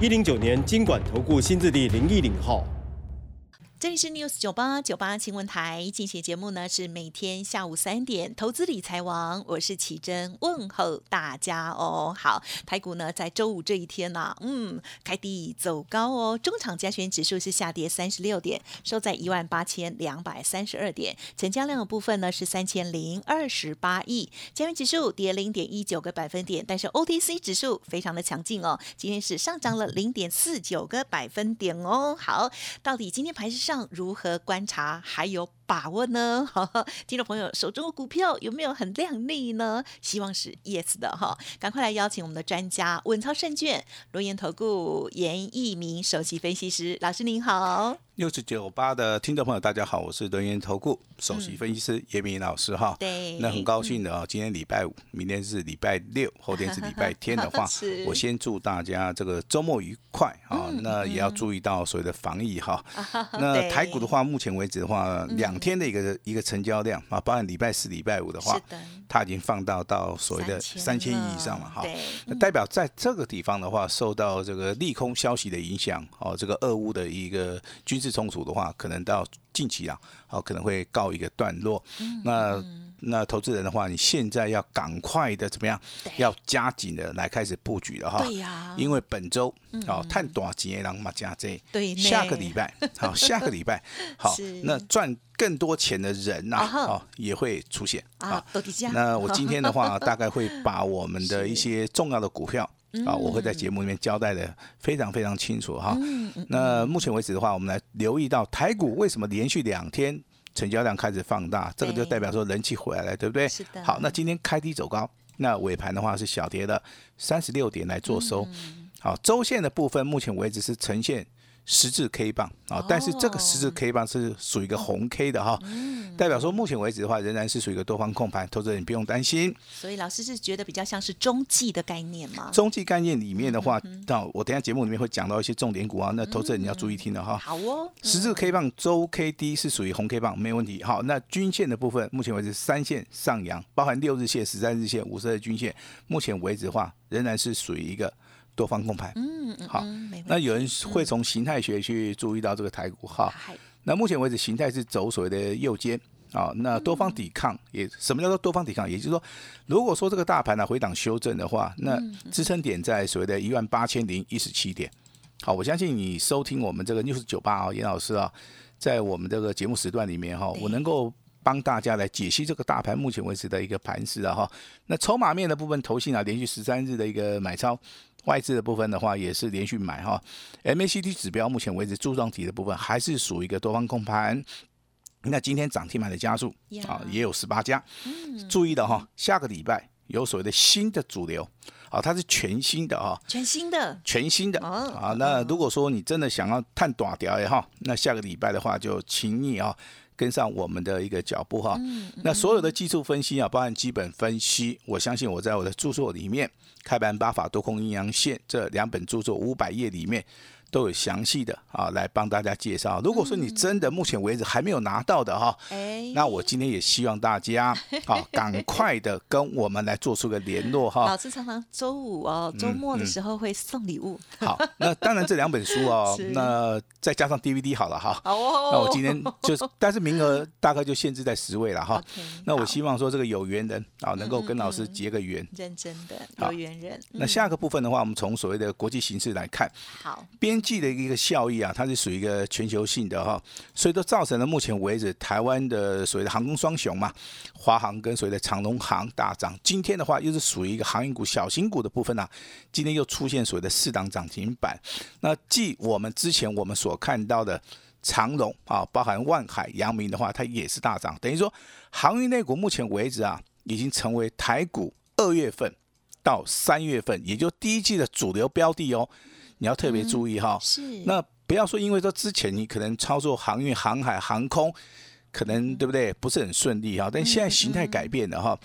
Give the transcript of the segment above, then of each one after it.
一零九年经管投顾新字第零一零号。这里是 News 九八九八新闻台，进行节目呢是每天下午三点，投资理财王，我是奇珍，问候大家哦。好，台股呢在周五这一天呢，嗯，开低走高哦，中场加权指数是下跌三十六点，收在一万八千两百三十二点，成交量的部分呢是三千零二十八亿，加权指数跌零点一九个百分点，但是 OTC 指数非常的强劲哦，今天是上涨了零点四九个百分点哦。好，到底今天盘是？上如何观察还有把握呢？听众朋友手中的股票有没有很靓丽呢？希望是 yes 的哈，赶快来邀请我们的专家稳操胜券罗岩投顾严一鸣首席分析师老师您好。六十九八的听众朋友，大家好，我是轮研投顾首席分析师叶明老师哈。对，那很高兴的啊，今天礼拜五，明天是礼拜六，后天是礼拜天的话，我先祝大家这个周末愉快啊。那也要注意到所谓的防疫哈。那台股的话，目前为止的话，两天的一个一个成交量啊，包含礼拜四、礼拜五的话，它已经放到到所谓的三千亿以上了哈。那代表在这个地方的话，受到这个利空消息的影响哦，这个俄乌的一个军事。冲突的话，可能到近期啊，好可能会告一个段落。那那投资人的话，你现在要赶快的怎么样？要加紧的来开始布局了哈。对呀。因为本周哦，探短节然后嘛加这。对。下个礼拜 好，下个礼拜好，那赚更多钱的人呐，哦也会出现啊。那我今天的话，大概会把我们的一些重要的股票。啊，我会在节目里面交代的非常非常清楚哈。那目前为止的话，我们来留意到台股为什么连续两天成交量开始放大，这个就代表说人气回来了，对不对？是的。好，那今天开低走高，那尾盘的话是小跌了三十六点来做收。好，周线的部分目前为止是呈现。十字 K 棒啊，但是这个十字 K 棒是属于一个红 K 的哈，代表说目前为止的话，仍然是属于一个多方控盘，投资人不用担心。所以老师是觉得比较像是中继的概念吗？中继概念里面的话，到我等下节目里面会讲到一些重点股啊，那投资人你要注意听的哈。好哦，十字 K 棒周 K D 是属于红 K 棒，没问题。好，那均线的部分，目前为止三线上扬，包含六日线、十三日线、五十日均线，目前为止的话，仍然是属于一个。多方控盘，嗯嗯，好，那有人会从形态学去注意到这个台股哈。那目前为止形态是走所谓的右肩啊，那多方抵抗也什么叫做多方抵抗？也就是说，如果说这个大盘呢回档修正的话，那支撑点在所谓的一万八千零一十七点。好，我相信你收听我们这个 news 九八啊，严老师啊，在我们这个节目时段里面哈，我能够帮大家来解析这个大盘目前为止的一个盘势啊哈。那筹码面的部分，投信啊连续十三日的一个买超。外资的部分的话，也是连续买哈。MACD 指标目前为止柱状体的部分还是属于一个多方控盘。那今天涨停板的加速啊，也有十八家。注意的哈，下个礼拜有所谓的新的主流啊，它是全新的啊，全新的，全新的啊。那如果说你真的想要探短条也好，那下个礼拜的话就请你啊。跟上我们的一个脚步哈，那所有的技术分析啊，包含基本分析，我相信我在我的著作里面，《开盘八法多空阴阳线》这两本著作五百页里面。都有详细的啊，来帮大家介绍。如果说你真的目前为止还没有拿到的哈，那我今天也希望大家啊，赶快的跟我们来做出个联络哈。老师常常周五哦，周末的时候会送礼物。好，那当然这两本书哦，那再加上 DVD 好了哈。哦。那我今天就是，但是名额大概就限制在十位了哈。那我希望说这个有缘人啊，能够跟老师结个缘。认真的有缘人。那下个部分的话，我们从所谓的国际形势来看。好。边经济的一个效益啊，它是属于一个全球性的哈，所以都造成了目前为止台湾的所谓的航空双雄嘛，华航跟所谓的长龙航大涨。今天的话又是属于一个航运股小型股的部分呢，今天又出现所谓的四档涨停板。那继我们之前我们所看到的长龙啊，包含万海、阳明的话，它也是大涨。等于说航运类股目前为止啊，已经成为台股二月份到三月份，也就第一季的主流标的哦。你要特别注意哈。是。那不要说因为说之前你可能操作航运、航海、航空，可能对不对不是很顺利哈，但现在形态改变了哈。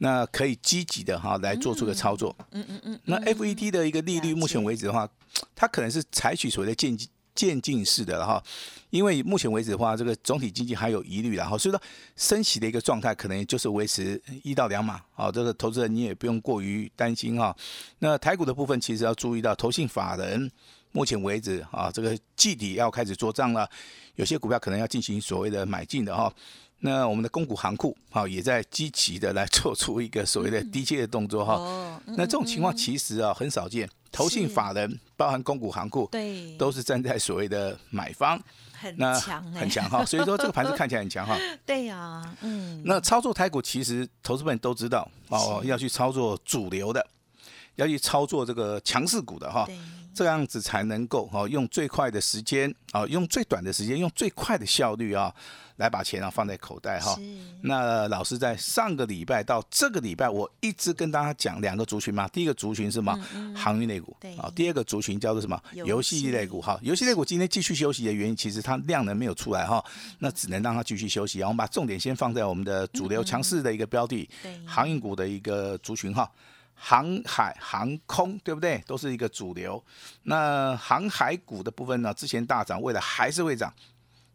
那可以积极的哈来做出个操作。嗯嗯嗯。那 FED 的一个利率，目前为止的话，它可能是采取所谓的渐进渐进式的哈，因为目前为止的话，这个总体经济还有疑虑，然后所以说升息的一个状态，可能就是维持一到两码。好，这个投资人你也不用过于担心哈。那台股的部分，其实要注意到，投信法人目前为止啊，这个季底要开始做账了，有些股票可能要进行所谓的买进的哈。那我们的公股行库啊，也在积极的来做出一个所谓的低阶的动作哈。那这种情况其实啊很少见，投信法人包含公股行库，对，都是站在所谓的买方，很强，很强哈。所以说这个盘子看起来很强哈。对呀，嗯。那操作台股其实投资们都知道哦，要去操作主流的，要去操作这个强势股的哈。这样子才能够哈用最快的时间啊，用最短的时间，用最快的效率啊。来把钱啊放在口袋哈。那老师在上个礼拜到这个礼拜，我一直跟大家讲两个族群嘛。第一个族群是什么？航运类股。啊，第二个族群叫做什么？游戏类股哈。游戏类股今天继续休息的原因，其实它量能没有出来哈，那只能让它继续休息。然后我们把重点先放在我们的主流强势的一个标的，航运股的一个族群哈。航海航空对不对？都是一个主流。那航海股的部分呢，之前大涨，未来还是会涨。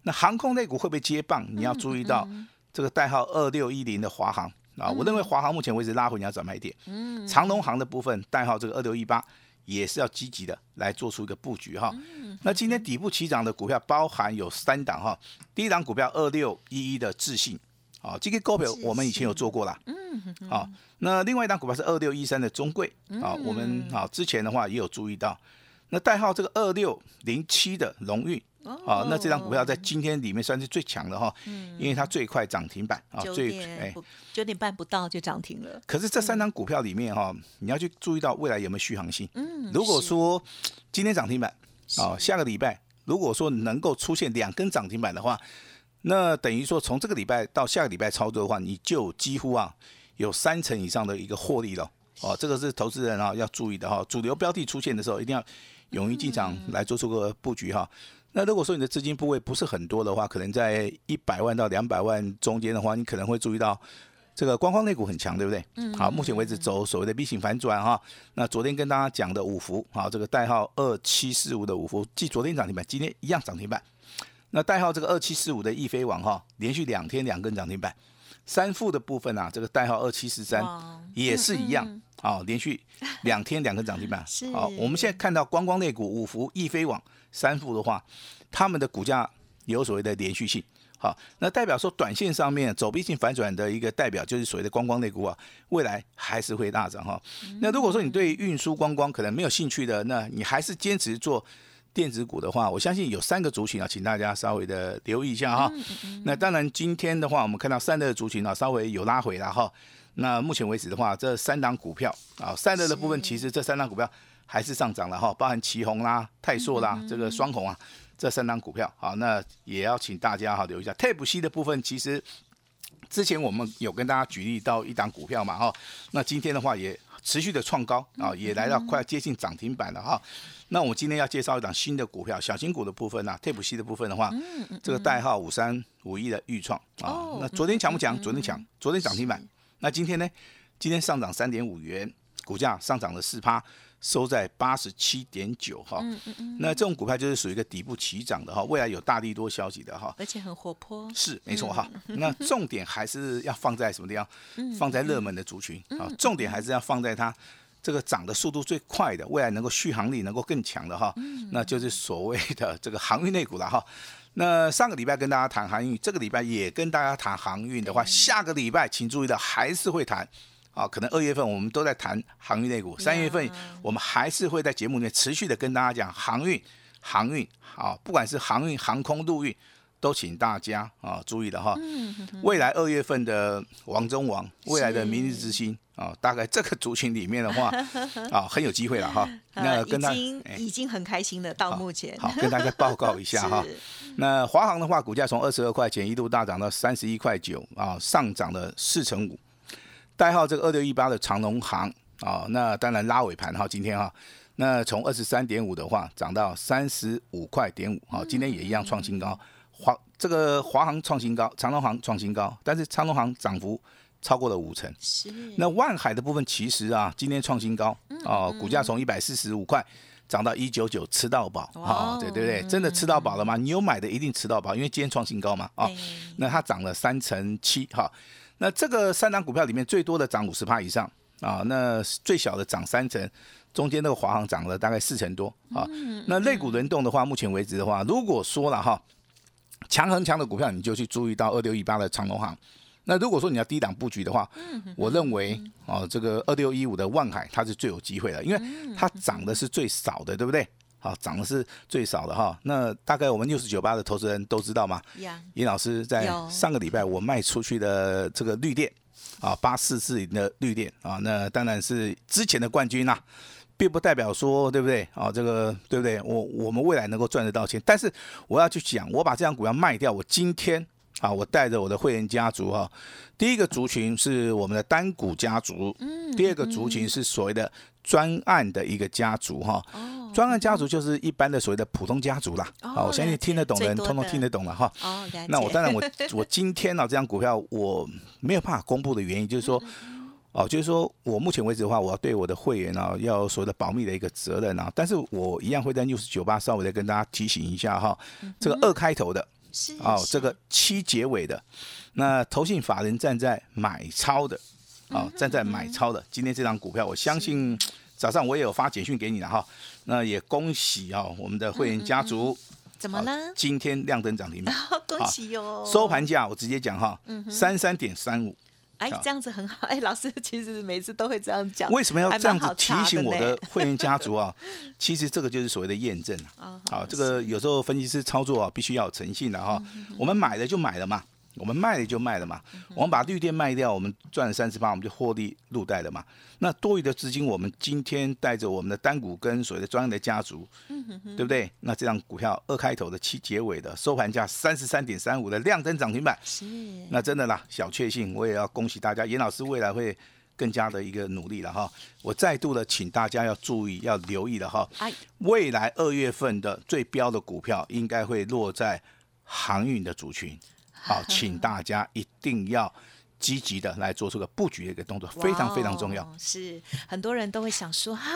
那航空类股会不会接棒？你要注意到这个代号二六一零的华航啊，我认为华航目前为止拉回你要转卖点。嗯，长龙航的部分代号这个二六一八也是要积极的来做出一个布局哈。那今天底部起涨的股票包含有三档哈，第一档股票二六一一的智信，啊，这个股票我们以前有做过了。嗯，好，那另外一档股票是二六一三的中贵啊，我们啊之前的话也有注意到。那代号这个二六零七的荣运。哦，那这张股票在今天里面算是最强的哈，嗯，因为它最快涨停板啊，最哎九点半不到就涨停了。可是这三张股票里面哈，你要去注意到未来有没有续航性。嗯，如果说今天涨停板啊，下个礼拜如果说能够出现两根涨停板的话，那等于说从这个礼拜到下个礼拜操作的话，你就几乎啊有三成以上的一个获利了。哦，这个是投资人啊要注意的哈，主流标的出现的时候一定要勇于进场来做出个布局哈。那如果说你的资金部位不是很多的话，可能在一百万到两百万中间的话，你可能会注意到这个观光类股很强，对不对？嗯。好，目前为止走所谓的 V 型反转哈。那昨天跟大家讲的五福，好，这个代号二七四五的五福，继昨天涨停板，今天一样涨停板。那代号这个二七四五的易飞网哈，连续两天两根涨停板。三富的部分啊，这个代号二七四三也是一样，好，连续两天两根涨停板。好，我们现在看到观光类股五福、易飞网。三副的话，他们的股价有所谓的连续性，好，那代表说短线上面走逼性反转的一个代表就是所谓的观光类股啊，未来还是会大涨哈。那如果说你对运输观光可能没有兴趣的，那你还是坚持做电子股的话，我相信有三个族群啊，请大家稍微的留意一下哈。那当然今天的话，我们看到三的族群啊，稍微有拉回了哈。那目前为止的话，这三档股票啊，散热的部分其实这三档股票。还是上涨了哈，包含旗宏啦、泰硕啦，这个双红啊，这三档股票好，那也要请大家哈留意一下。泰普西的部分，其实之前我们有跟大家举例到一档股票嘛哈，那今天的话也持续的创高啊，也来到快接近涨停板了哈。那我们今天要介绍一档新的股票，小型股的部分呢，泰普西的部分的话，这个代号五三五一的预创啊，那昨天强不强？昨天强，昨天涨停板。那今天呢？今天上涨三点五元，股价上涨了四趴。收在八十七点九哈，那这种股票就是属于一个底部起涨的哈，未来有大力多消息的哈，而且很活泼，是没错哈。那重点还是要放在什么地方？放在热门的族群啊，重点还是要放在它这个涨的速度最快的，未来能够续航力能够更强的哈，那就是所谓的这个航运类股了哈。那上个礼拜跟大家谈航运，这个礼拜也跟大家谈航运的话，下个礼拜请注意的还是会谈。啊，可能二月份我们都在谈航运类股，三月份我们还是会在节目里面持续的跟大家讲航运，航运，啊，不管是航运、航空、陆运，都请大家啊注意的哈。未来二月份的王中王，未来的明日之星啊，大概这个族群里面的话，啊，很有机会了哈。那跟他已经已经很开心了到目前，好跟大家报告一下哈。那华航的话，股价从二十二块钱一度大涨到三十一块九啊，上涨了四成五。代号这个二六一八的长龙行啊，那当然拉尾盘哈，今天哈，那从二十三点五的话涨到三十五块点五，好，今天也一样创新高。华这个华航创新高，长隆行创新高，但是长隆行涨幅超过了五成。是。那万海的部分其实啊，今天创新高哦，股价从一百四十五块涨到一九九，吃到饱啊，对对不对？真的吃到饱了吗？你有买的一定吃到饱，因为今天创新高嘛啊。那它涨了三成七哈。那这个三档股票里面最多的涨五十趴以上啊，那最小的涨三成。中间那个华航涨了大概四成多啊，那类股轮动的话，目前为止的话，如果说了哈，强很强的股票，你就去注意到二六一八的长隆行。那如果说你要低档布局的话，我认为哦，这个二六一五的万海它是最有机会的，因为它涨的是最少的，对不对？好，涨的是最少的哈。那大概我们六十九八的投资人都知道吗？尹老师在上个礼拜我卖出去的这个绿电啊，八四四零的绿电啊，那当然是之前的冠军呐。并不代表说，对不对？啊，这个对不对？我我们未来能够赚得到钱，但是我要去讲，我把这张股票卖掉，我今天啊，我带着我的会员家族哈，第一个族群是我们的单股家族，嗯，第二个族群是所谓的专案的一个家族哈，哦，专案家族就是一般的所谓的普通家族啦，哦，我相信听得懂的人通通听得懂了哈，哦，那我当然我 我今天呢这张股票我没有办法公布的原因就是说。哦，就是说我目前为止的话，我要对我的会员啊，要所谓的保密的一个责任啊。但是我一样会在 news 九八稍微的跟大家提醒一下哈，这个二开头的，哦，这个七结尾的，那投信法人站在买超的，啊，站在买超的，今天这张股票，我相信早上我也有发简讯给你了哈。那也恭喜啊，我们的会员家族，怎么了？今天亮灯涨停板，恭喜哟！收盘价我直接讲哈，三三点三五。哎，这样子很好。哎，老师其实每次都会这样讲。为什么要这样子提醒我的会员家族啊？其实这个就是所谓的验证啊。好，这个有时候分析师操作啊，必须要有诚信的哈。我们买了就买了嘛。我们卖了就卖了嘛，我们把绿电卖掉，我们赚了三十八，我们就获利入袋了嘛。那多余的资金，我们今天带着我们的单股跟所谓的专业的家族，对不对？那这张股票二开头的七结尾的收盘价三十三点三五的量灯涨停板，是那真的啦，小确幸，我也要恭喜大家，严老师未来会更加的一个努力了哈。我再度的请大家要注意，要留意了哈。未来二月份的最标的股票应该会落在航运的族群。好，请大家一定要。积极的来做出个布局的一个动作，非常非常重要。是很多人都会想说哈，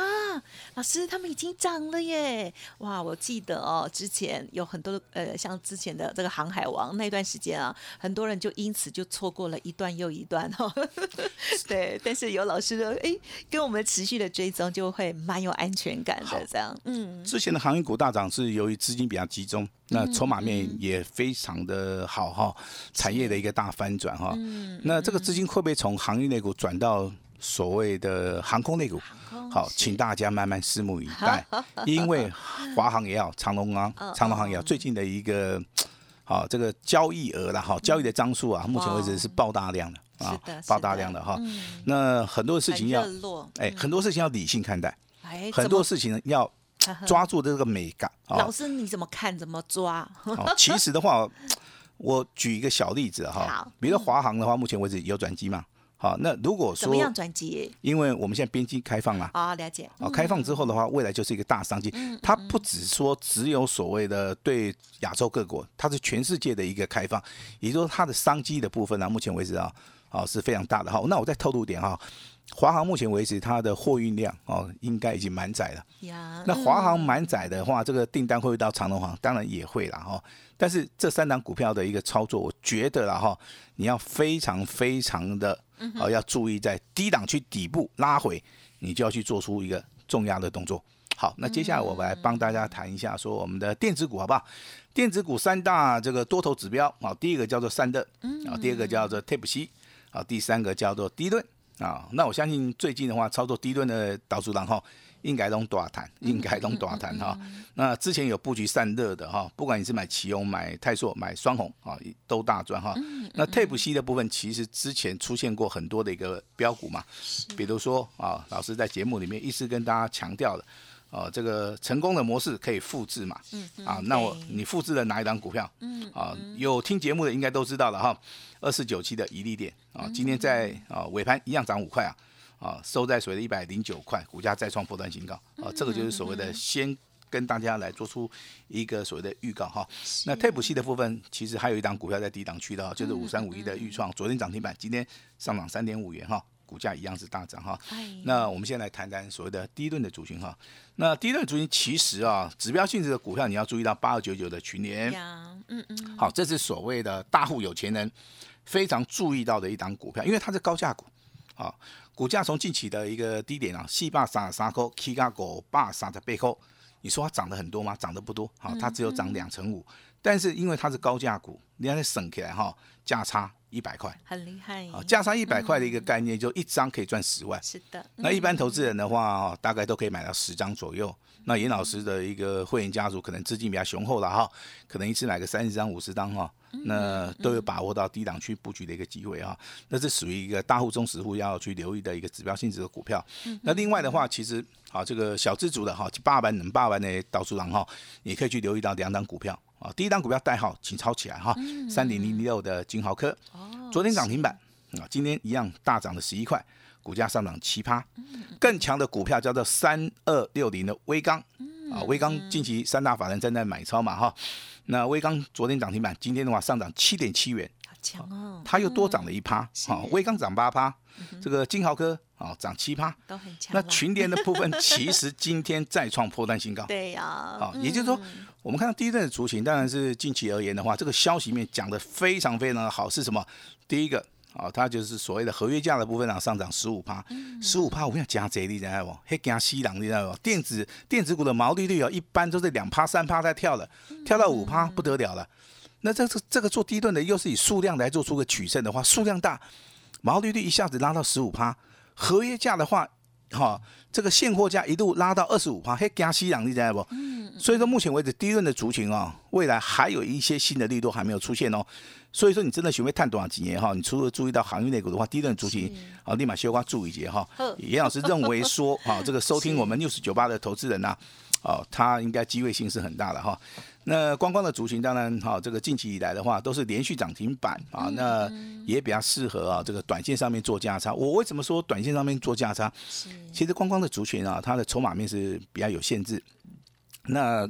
老师他们已经涨了耶！哇，我记得哦，之前有很多呃，像之前的这个航海王那段时间啊，很多人就因此就错过了一段又一段哈。对，但是有老师的哎，跟我们持续的追踪，就会蛮有安全感的这样。嗯，之前的航运股大涨是由于资金比较集中，那筹码面也非常的好哈，产业的一个大翻转哈。嗯，那。那这个资金会不会从行业类股转到所谓的航空类股？好，请大家慢慢拭目以待。因为华航也好，长隆啊，长隆航也好，最近的一个好这个交易额了哈，交易的张数啊，目前为止是爆大量的啊，爆大量的哈。那很多事情要哎，很多事情要理性看待，很多事情要 抓住这个美感。老师你怎么看？怎么抓？其实的话。我举一个小例子哈，比如说华航的话，目前为止有转机嘛？好，那如果说怎么样转机？因为我们现在边境开放了啊，了解。啊，开放之后的话，未来就是一个大商机。它不只说只有所谓的对亚洲各国，它是全世界的一个开放，也就是说它的商机的部分呢，目前为止啊，啊是非常大的哈。那我再透露点哈。华航目前为止，它的货运量哦，应该已经满载了。那华航满载的话，这个订单会不会到长隆航？当然也会了哈。但是这三档股票的一个操作，我觉得了哈，你要非常非常的哦，要注意在低档区底部拉回，你就要去做出一个重压的动作。好，那接下来我们来帮大家谈一下，说我们的电子股好不好？电子股三大这个多头指标啊，第一个叫做散热，啊，第二个叫做 Tape C，啊，第三个叫做低顿。啊，那我相信最近的话，操作低顿的导数然后应该都大谈，应该都大谈哈。那之前有布局散热的哈，不管你是买奇宏、买泰硕、买双红啊，都大赚哈。那 Tape C 的部分，其实之前出现过很多的一个标股嘛，比如说啊，老师在节目里面一直跟大家强调的。哦，这个成功的模式可以复制嘛？嗯啊，那我你复制了哪一档股票？嗯啊，有听节目的应该都知道了哈。二四九七的一利店啊，今天在啊尾盘一样涨五块啊。啊，收在所谓的一百零九块，股价再创破断新高啊，这个就是所谓的先跟大家来做出一个所谓的预告哈。那 t 普系的部分，其实还有一档股票在低档区的，就是五三五一的预创，昨天涨停板，今天上涨三点五元哈，股价一样是大涨哈。那我们先来谈谈所谓的第一顿的族群哈。那低顿族群其实啊，指标性质的股票你要注意到八二九九的群联，嗯嗯，好，这是所谓的大户有钱人非常注意到的一档股票，因为它是高价股。啊，股价从近期的一个低点啊，四百三十三块起到五百三十八块，你说它涨得很多吗？涨得不多，好，它只有涨两成五。但是因为它是高价股，你看它省起来哈，价差一百块，很厉害。啊，价差一百块的一个概念，就一张可以赚十万。是的。那一般投资人的话，大概都可以买到十张左右。那严老师的一个会员家族可能资金比较雄厚了哈，可能一次买个三十张、五十张哈，那都有把握到低档区布局的一个机会啊。那是属于一个大户、中实户要去留意的一个指标性质的股票。那另外的话，其实啊，这个小资族的哈，八万、能八万的导数郎哈，也可以去留意到两档股票啊。第一档股票代号请抄起来哈，三零零六的金豪科，昨天涨停板啊，今天一样大涨了十一块。股价上涨七趴，更强的股票叫做三二六零的微钢啊，微钢近期三大法人正在买超嘛哈，那微钢昨天涨停板，今天的话上涨七点七元，好强哦，它又多涨了一趴，好，微钢涨八趴，这个金豪科啊涨七趴，都很强。那群联的部分 其实今天再创破断新高，对呀，啊，也就是说，我们看到第一阵的雏形，当然是近期而言的话，这个消息面讲的非常非常的好，是什么？第一个。啊，它就是所谓的合约价的部分啊，上涨十五趴，十五趴，我们要，加贼，你知道不？还加西郎，你知道不？电子电子股的毛利率啊，一般都是两趴三趴在跳的，跳到五趴不得了了。那这个这个做低段的，又是以数量来做出个取胜的话，数量大，毛利率一下子拉到十五趴，合约价的话。哈，这个现货价一度拉到二十五趴，嘿，加息两，你知道不？嗯。所以说，目前为止，低润的族群啊，未来还有一些新的力度还没有出现哦。所以说，你真的学会探多少几年哈？你除了注意到行业内股的话，低润族群啊，立马修花注意节哈。严老师认为说，哈，这个收听我们六十九八的投资人呐。哦，它应该机会性是很大的哈。那光光的族群，当然哈，这个近期以来的话，都是连续涨停板啊，那也比较适合啊，这个短线上面做价差。我为什么说短线上面做价差？其实光光的族群啊，它的筹码面是比较有限制。那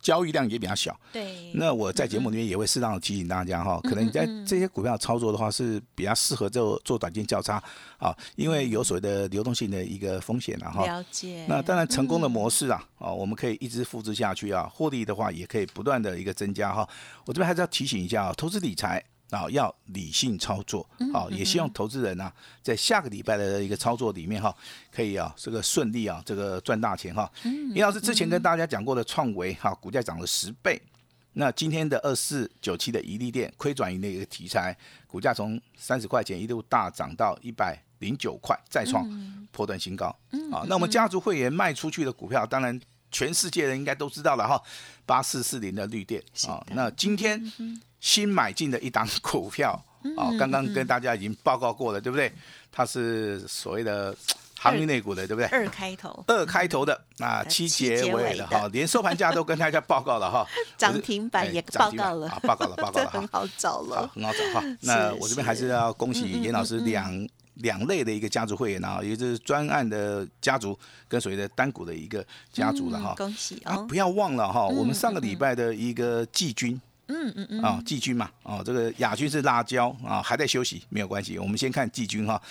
交易量也比较小，对。那我在节目里面也会适当的提醒大家哈，可能你在这些股票操作的话是比较适合做做短线交叉啊，因为有所谓的流动性的一个风险了哈。了解。那当然成功的模式啊，啊，我们可以一直复制下去啊，获利的话也可以不断的一个增加哈。我这边还是要提醒一下啊，投资理财。啊，要理性操作，好，也希望投资人呢，在下个礼拜的一个操作里面哈，可以啊，这个顺利啊，这个赚大钱哈。李老师之前跟大家讲过的创维哈，股价涨了十倍，那今天的二四九七的一利店亏转盈的一个题材，股价从三十块钱一路大涨到一百零九块，再创破断新高。啊，那我们家族会员卖出去的股票，当然全世界人应该都知道了哈，八四四零的绿电啊，那今天。新买进的一档股票啊，刚刚跟大家已经报告过了，对不对？它是所谓的航运类股的，对不对？二开头，二开头的啊，七结尾的哈，连收盘价都跟大家报告了哈，涨停板也报告了，报告了，报告了，很好找了，很好找哈。那我这边还是要恭喜严老师两两类的一个家族会员啊，也就是专案的家族跟所谓的单股的一个家族了哈。恭喜啊！不要忘了哈，我们上个礼拜的一个季军。嗯嗯嗯啊，季军嘛，哦，这个亚军是辣椒啊，还在休息，没有关系。我们先看季军哈，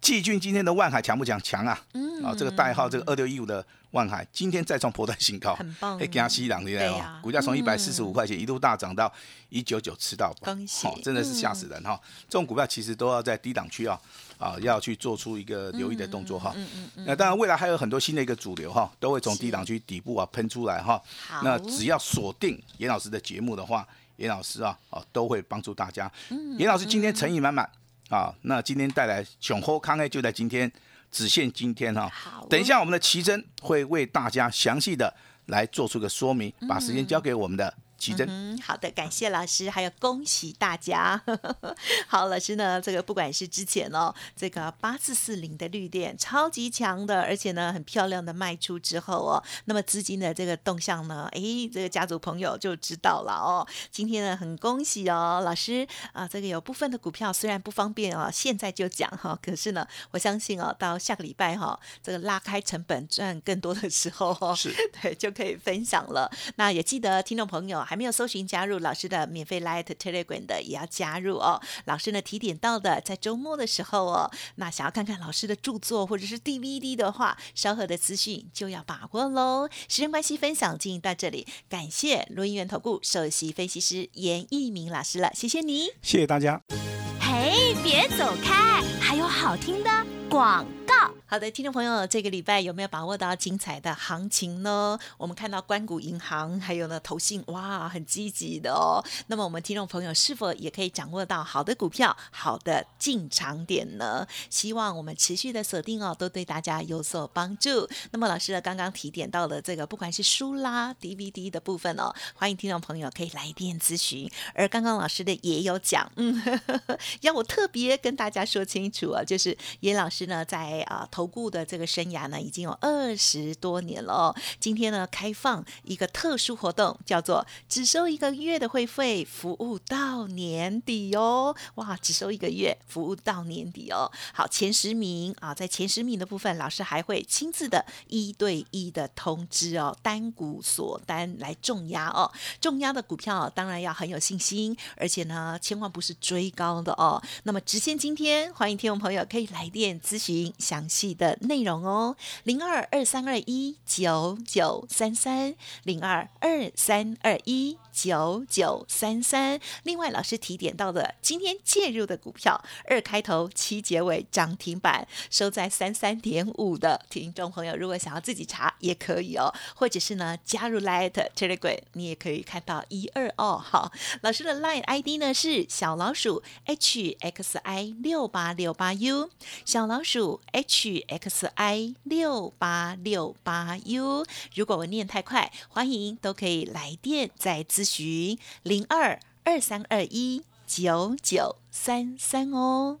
季军今天的万海强不强？强啊！嗯啊，这个代号这个二六一五的万海，今天再创破断新高，很棒。哎，加西朗对不股价从一百四十五块钱一路大涨到一九九，吃到恭喜！真的是吓死人哈！这种股票其实都要在低档区啊啊，要去做出一个留意的动作哈。嗯嗯嗯。那当然，未来还有很多新的一个主流哈，都会从低档区底部啊喷出来哈。那只要锁定严老师的节目的话。严老师啊，啊，都会帮助大家。严老师今天诚意满满啊，那今天带来雄厚康诶，就在今天，只限今天哈。好，等一下我们的奇珍会为大家详细的来做出个说明，把时间交给我们的。奇珍。嗯，好的，感谢老师，还有恭喜大家。好，老师呢，这个不管是之前哦，这个八四四零的绿电超级强的，而且呢很漂亮的卖出之后哦，那么资金的这个动向呢，哎，这个家族朋友就知道了哦。今天呢很恭喜哦，老师啊，这个有部分的股票虽然不方便哦，现在就讲哈，可是呢，我相信哦，到下个礼拜哈，这个拉开成本赚更多的时候哦，是 对就可以分享了。那也记得听众朋友还没有搜寻加入老师的免费 Light Telegram 的，也要加入哦。老师呢提点到的，在周末的时候哦，那想要看看老师的著作或者是 DVD 的话，稍后的资讯就要把握喽。时间关系，分享进行到这里，感谢录音员投顾首席分析师严一鸣老师了，谢谢你，谢谢大家。嘿，别走开，还有好听的广告。好的，听众朋友，这个礼拜有没有把握到精彩的行情呢？我们看到关谷银行还有呢投信，哇，很积极的哦。那么我们听众朋友是否也可以掌握到好的股票、好的进场点呢？希望我们持续的锁定哦，都对大家有所帮助。那么老师呢刚刚提点到了这个，不管是书啦、DVD 的部分哦，欢迎听众朋友可以来电咨询。而刚刚老师的也有讲，嗯，要我特别跟大家说清楚啊，就是严老师呢在啊投顾的这个生涯呢，已经有二十多年了哦。今天呢，开放一个特殊活动，叫做只收一个月的会费，服务到年底哦。哇，只收一个月，服务到年底哦。好，前十名啊，在前十名的部分，老师还会亲自的一对一的通知哦，单股锁单来重压哦。重压的股票当然要很有信心，而且呢，千万不是追高的哦。那么直线今天，欢迎听众朋友可以来电咨询详细的内容哦，零二二三二一九九三三，零二二三二一九九三三。另外，老师提点到的今天介入的股票，二开头七结尾涨停板，收在三三点五的听众朋友，如果想要自己查也可以哦，或者是呢加入 Light Telegram，你也可以看到一二二好，老师的 Line ID 呢是小老鼠 H X I 六八六八 U，小老鼠 H X I 六八六八 U。如果我念太快，欢迎都可以来电再咨询零二二三二一九九三三哦。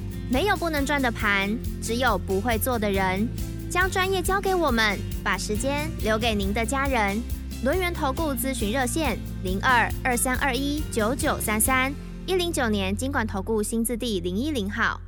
没有不能赚的盘，只有不会做的人。将专业交给我们，把时间留给您的家人。轮源投顾咨询热线：零二二三二一九九三三一零九年经管投顾新字第零一零号。